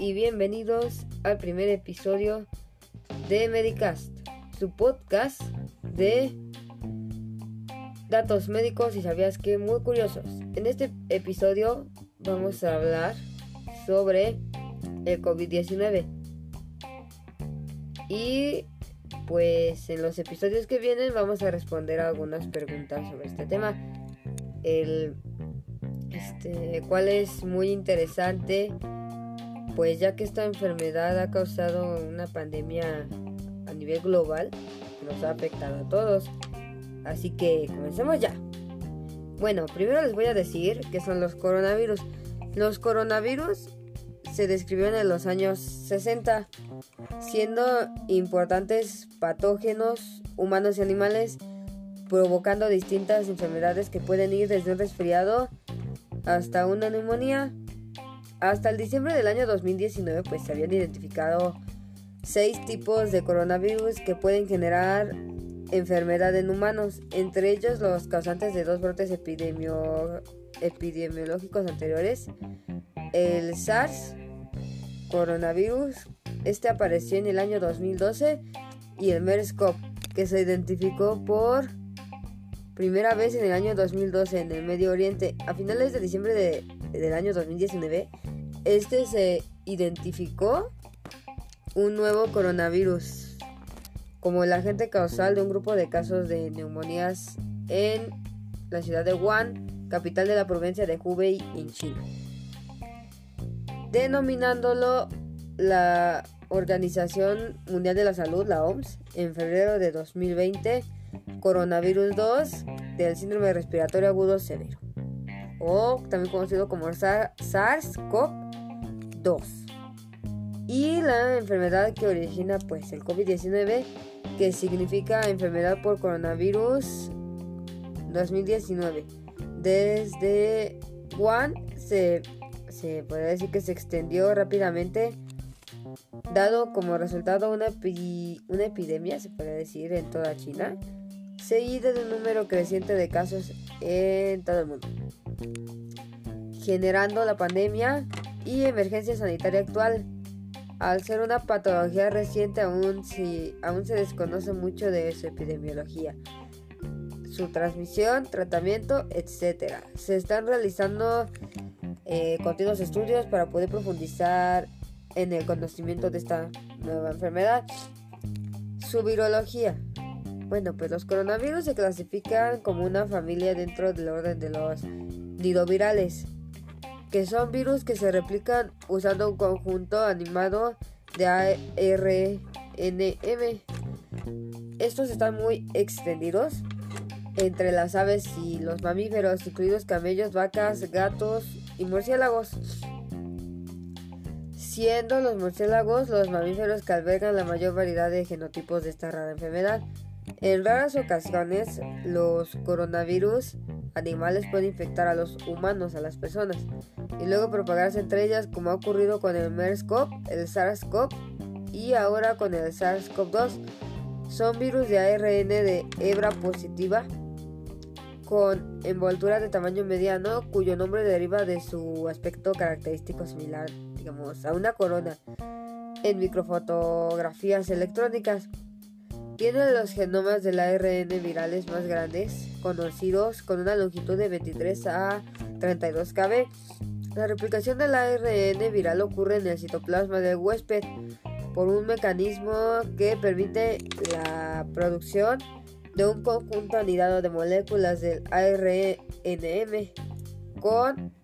y bienvenidos al primer episodio de Medicast, su podcast de datos médicos y sabías que muy curiosos. En este episodio vamos a hablar sobre el COVID-19 y pues en los episodios que vienen vamos a responder algunas preguntas sobre este tema. El este, cual es muy interesante, pues ya que esta enfermedad ha causado una pandemia a nivel global, nos ha afectado a todos. Así que comencemos ya. Bueno, primero les voy a decir qué son los coronavirus. Los coronavirus se describieron en los años 60, siendo importantes patógenos humanos y animales, provocando distintas enfermedades que pueden ir desde un resfriado hasta una neumonía. Hasta el diciembre del año 2019 pues se habían identificado seis tipos de coronavirus que pueden generar enfermedad en humanos, entre ellos los causantes de dos brotes epidemiológicos anteriores, el SARS coronavirus, este apareció en el año 2012, y el MERS-CoV, que se identificó por primera vez en el año 2012 en el Medio Oriente. A finales de diciembre de, del año 2019, este se identificó un nuevo coronavirus como el agente causal de un grupo de casos de neumonías en la ciudad de Wuhan, capital de la provincia de Hubei en China, denominándolo la Organización Mundial de la Salud, la OMS, en febrero de 2020 coronavirus 2 del síndrome respiratorio agudo severo, o también conocido como SARS-CoV-2. Y la enfermedad que origina pues el COVID-19, que significa enfermedad por coronavirus 2019. Desde Wuhan se, se puede decir que se extendió rápidamente dado como resultado una, una epidemia, se puede decir, en toda China seguida de un número creciente de casos en todo el mundo, generando la pandemia y emergencia sanitaria actual. Al ser una patología reciente, aún, si, aún se desconoce mucho de su epidemiología, su transmisión, tratamiento, etc. Se están realizando eh, continuos estudios para poder profundizar en el conocimiento de esta nueva enfermedad. Su virología. Bueno, pues los coronavirus se clasifican como una familia dentro del orden de los nidovirales, que son virus que se replican usando un conjunto animado de ARNM. Estos están muy extendidos entre las aves y los mamíferos, incluidos camellos, vacas, gatos y murciélagos. Siendo los murciélagos los mamíferos que albergan la mayor variedad de genotipos de esta rara enfermedad. En raras ocasiones, los coronavirus animales pueden infectar a los humanos, a las personas, y luego propagarse entre ellas, como ha ocurrido con el MERS-CoV, el SARS-CoV y ahora con el SARS-CoV-2. Son virus de ARN de hebra positiva con envoltura de tamaño mediano, cuyo nombre deriva de su aspecto característico similar, digamos, a una corona en microfotografías electrónicas. Tiene los genomas del ARN virales más grandes conocidos con una longitud de 23 a 32 kb. La replicación del ARN viral ocurre en el citoplasma del huésped por un mecanismo que permite la producción de un conjunto anidado de moléculas del ARNM con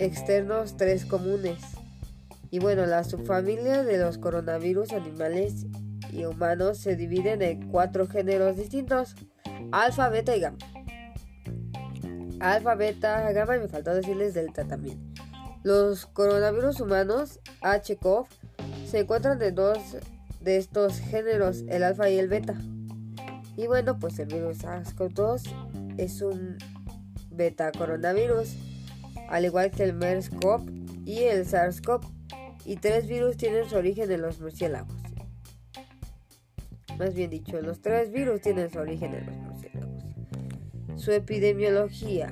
externos tres comunes. Y bueno, la subfamilia de los coronavirus animales y humanos se dividen en cuatro géneros distintos, alfa, beta y gamma. Alfa, beta, gamma y me faltó decirles delta también. Los coronavirus humanos, HCOV, se encuentran en dos de estos géneros, el alfa y el beta. Y bueno, pues el virus SARS-CoV-2 es un beta coronavirus, al igual que el MERS-CoV y el SARS-CoV. Y tres virus tienen su origen en los murciélagos. Más bien dicho, los tres virus tienen su origen en los murciélagos. Su epidemiología.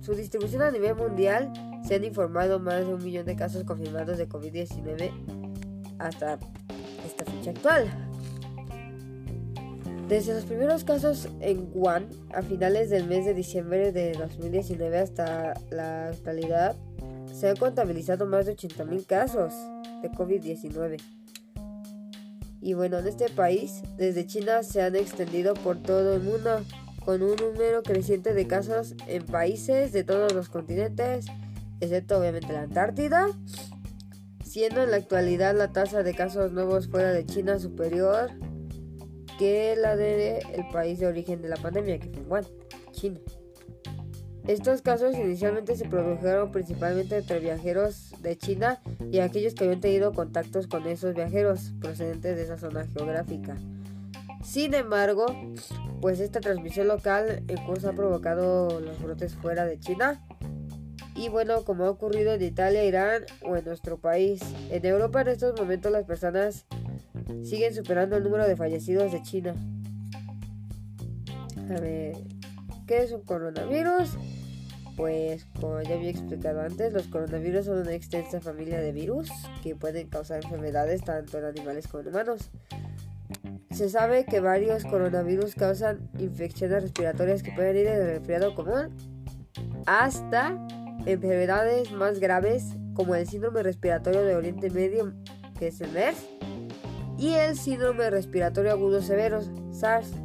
Su distribución a nivel mundial se han informado más de un millón de casos confirmados de COVID-19 hasta esta fecha actual. Desde los primeros casos en Wuhan a finales del mes de diciembre de 2019 hasta la actualidad, se han contabilizado más de 80.000 casos de COVID-19. Y bueno, en este país, desde China se han extendido por todo el mundo, con un número creciente de casos en países de todos los continentes, excepto obviamente la Antártida, siendo en la actualidad la tasa de casos nuevos fuera de China superior que la de el país de origen de la pandemia, que fue Wuhan, China. Estos casos inicialmente se produjeron principalmente entre viajeros de China y aquellos que habían tenido contactos con esos viajeros procedentes de esa zona geográfica. Sin embargo, pues esta transmisión local en curso ha provocado los brotes fuera de China. Y bueno, como ha ocurrido en Italia, Irán o en nuestro país. En Europa en estos momentos las personas siguen superando el número de fallecidos de China. A ver, ¿qué es un coronavirus? Pues como ya había explicado antes, los coronavirus son una extensa familia de virus que pueden causar enfermedades tanto en animales como en humanos. Se sabe que varios coronavirus causan infecciones respiratorias que pueden ir desde el resfriado común hasta enfermedades más graves como el síndrome respiratorio de Oriente Medio, que es el MERS, y el síndrome respiratorio agudo severo, SARS.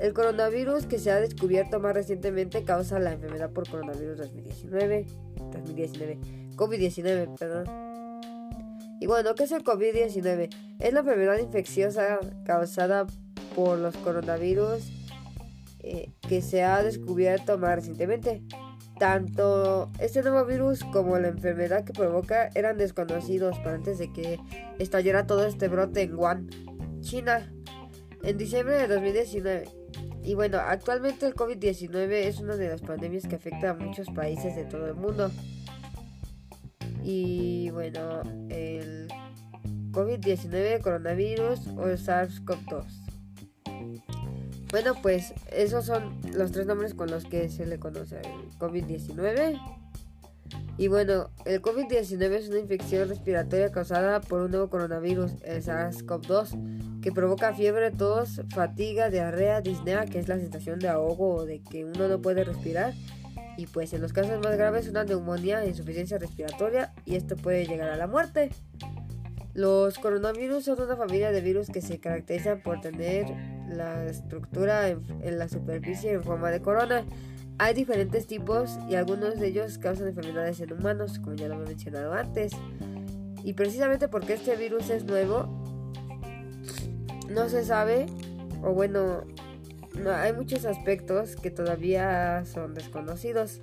El coronavirus que se ha descubierto más recientemente causa la enfermedad por coronavirus 2019, 2019, COVID-19, perdón. Y bueno, ¿qué es el COVID-19? Es la enfermedad infecciosa causada por los coronavirus eh, que se ha descubierto más recientemente. Tanto este nuevo virus como la enfermedad que provoca eran desconocidos para antes de que estallara todo este brote en Wuhan, China, en diciembre de 2019. Y bueno, actualmente el COVID-19 es una de las pandemias que afecta a muchos países de todo el mundo. Y bueno, el COVID-19, coronavirus o SARS-CoV-2. Bueno, pues esos son los tres nombres con los que se le conoce el COVID-19. Y bueno, el COVID-19 es una infección respiratoria causada por un nuevo coronavirus, el SARS-CoV-2, que provoca fiebre, tos, fatiga, diarrea, disnea, que es la sensación de ahogo o de que uno no puede respirar. Y pues en los casos más graves una neumonía, insuficiencia respiratoria y esto puede llegar a la muerte. Los coronavirus son una familia de virus que se caracterizan por tener la estructura en, la superficie en forma de corona. Hay diferentes tipos y algunos de ellos causan enfermedades en humanos, como ya lo he mencionado antes. Y precisamente porque este virus es nuevo, no se sabe, o bueno, no, hay muchos aspectos que todavía son desconocidos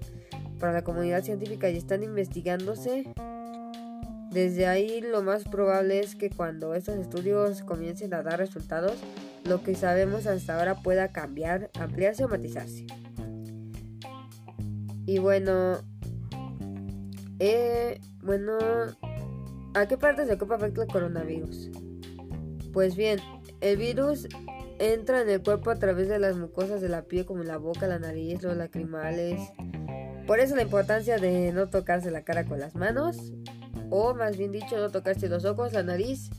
para la comunidad científica y están investigándose. Desde ahí lo más probable es que cuando estos estudios comiencen a dar resultados, lo que sabemos hasta ahora pueda cambiar, ampliarse o matizarse. Y bueno, eh, bueno, ¿a qué partes del cuerpo afecta el coronavirus? Pues bien, el virus entra en el cuerpo a través de las mucosas de la piel como la boca, la nariz, los lacrimales. Por eso la importancia de no tocarse la cara con las manos, o más bien dicho, no tocarse los ojos, la nariz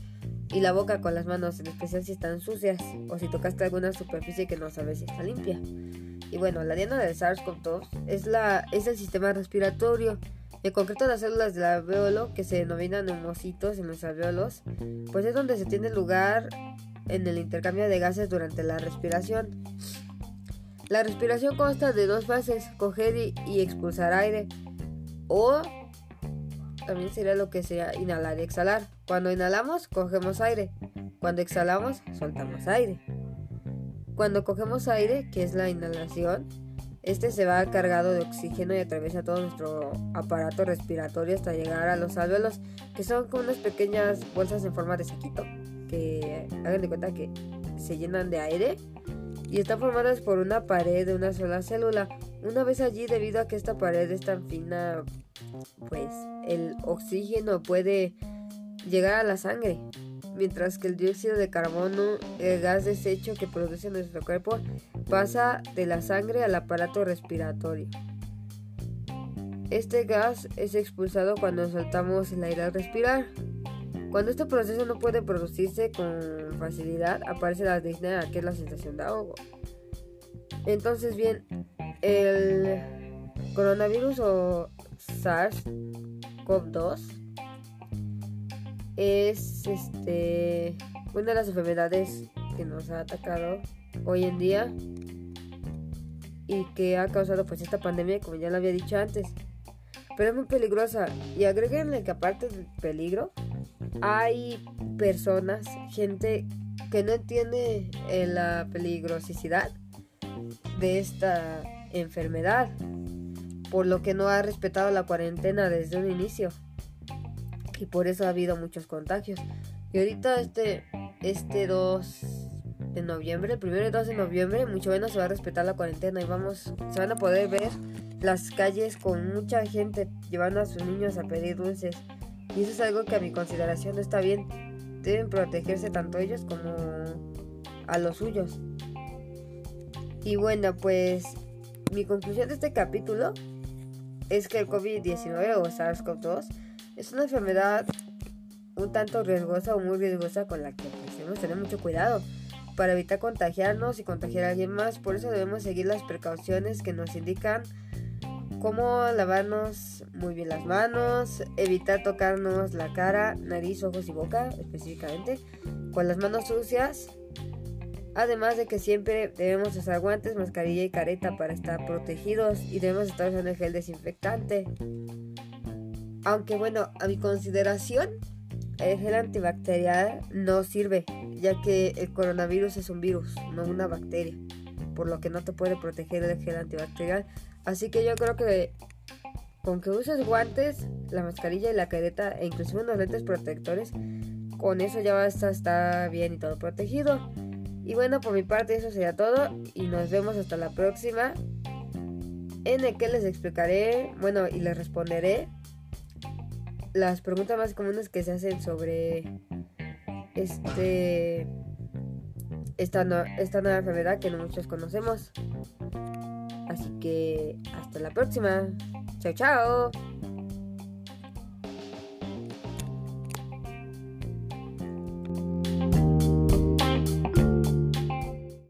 y la boca con las manos, en especial si están sucias o si tocaste alguna superficie que no sabes si está limpia. Y bueno, la diana del SARS-CoV-2 es, es el sistema respiratorio, en concreto las células del alveolo que se denominan neumocitos en los alveolos, pues es donde se tiene lugar en el intercambio de gases durante la respiración. La respiración consta de dos fases, coger y, y expulsar aire, o también sería lo que sea inhalar y exhalar. Cuando inhalamos, cogemos aire. Cuando exhalamos, soltamos aire. Cuando cogemos aire, que es la inhalación, este se va cargado de oxígeno y atraviesa todo nuestro aparato respiratorio hasta llegar a los alveolos, que son como unas pequeñas bolsas en forma de saquito, que hagan de cuenta que se llenan de aire y están formadas por una pared de una sola célula. Una vez allí, debido a que esta pared es tan fina, pues el oxígeno puede llegar a la sangre, mientras que el dióxido de carbono, el gas desecho que produce nuestro cuerpo, pasa de la sangre al aparato respiratorio. Este gas es expulsado cuando soltamos el aire al respirar. Cuando este proceso no puede producirse con facilidad, aparece la disnea, que es la sensación de ahogo. Entonces, bien, el coronavirus o SARS-CoV-2 es este, una de las enfermedades que nos ha atacado hoy en día y que ha causado pues esta pandemia como ya lo había dicho antes. Pero es muy peligrosa. Y agréguenle que aparte del peligro hay personas gente que no entiende eh, la peligrosidad de esta enfermedad por lo que no ha respetado la cuarentena desde un inicio y por eso ha habido muchos contagios y ahorita este este 2 de noviembre, el primero y 2 de noviembre, mucho menos se va a respetar la cuarentena y vamos, se van a poder ver las calles con mucha gente llevando a sus niños a pedir dulces. Y eso es algo que a mi consideración no está bien. Deben protegerse tanto ellos como a los suyos. Y bueno, pues mi conclusión de este capítulo es que el COVID-19 o SARS-CoV-2 es una enfermedad un tanto riesgosa o muy riesgosa con la que pues, debemos tener mucho cuidado para evitar contagiarnos y contagiar a alguien más. Por eso debemos seguir las precauciones que nos indican cómo lavarnos muy bien las manos, evitar tocarnos la cara, nariz, ojos y boca específicamente con las manos sucias. Además de que siempre debemos usar guantes, mascarilla y careta para estar protegidos y debemos estar usando el gel desinfectante. Aunque bueno, a mi consideración, el gel antibacterial no sirve, ya que el coronavirus es un virus, no una bacteria, por lo que no te puede proteger el gel antibacterial. Así que yo creo que con que uses guantes, la mascarilla y la careta e inclusive unos lentes protectores, con eso ya vas a estar bien y todo protegido. Y bueno, por mi parte eso sería todo y nos vemos hasta la próxima en el que les explicaré, bueno, y les responderé las preguntas más comunes que se hacen sobre este esta, esta nueva enfermedad que no muchos conocemos. Así que hasta la próxima. Chao, chao.